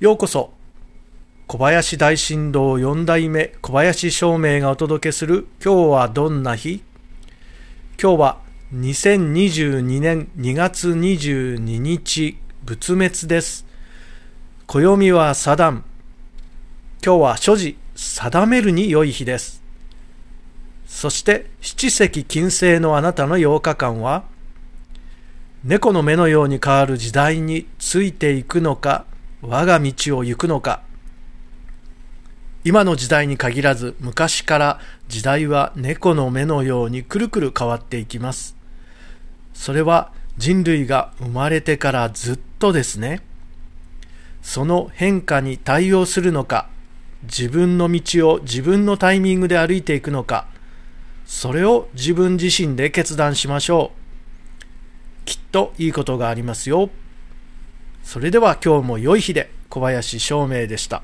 ようこそ。小林大震動4代目小林照明がお届けする今日はどんな日？今日は2022年2月22日仏滅です。暦はサダン。今日は所持定めるに良い日です。そして七石金星のあなたの8日間は猫の目のように変わる時代についていくのか我が道を行くのか。今の時代に限らず昔から時代は猫の目のようにくるくる変わっていきます。それは人類が生まれてからずっとですね。その変化に対応するのか自分の道を自分のタイミングで歩いていくのかそれを自分自身で決断しましょう。きっといいことがありますよ。それでは今日も良い日で小林照明でした。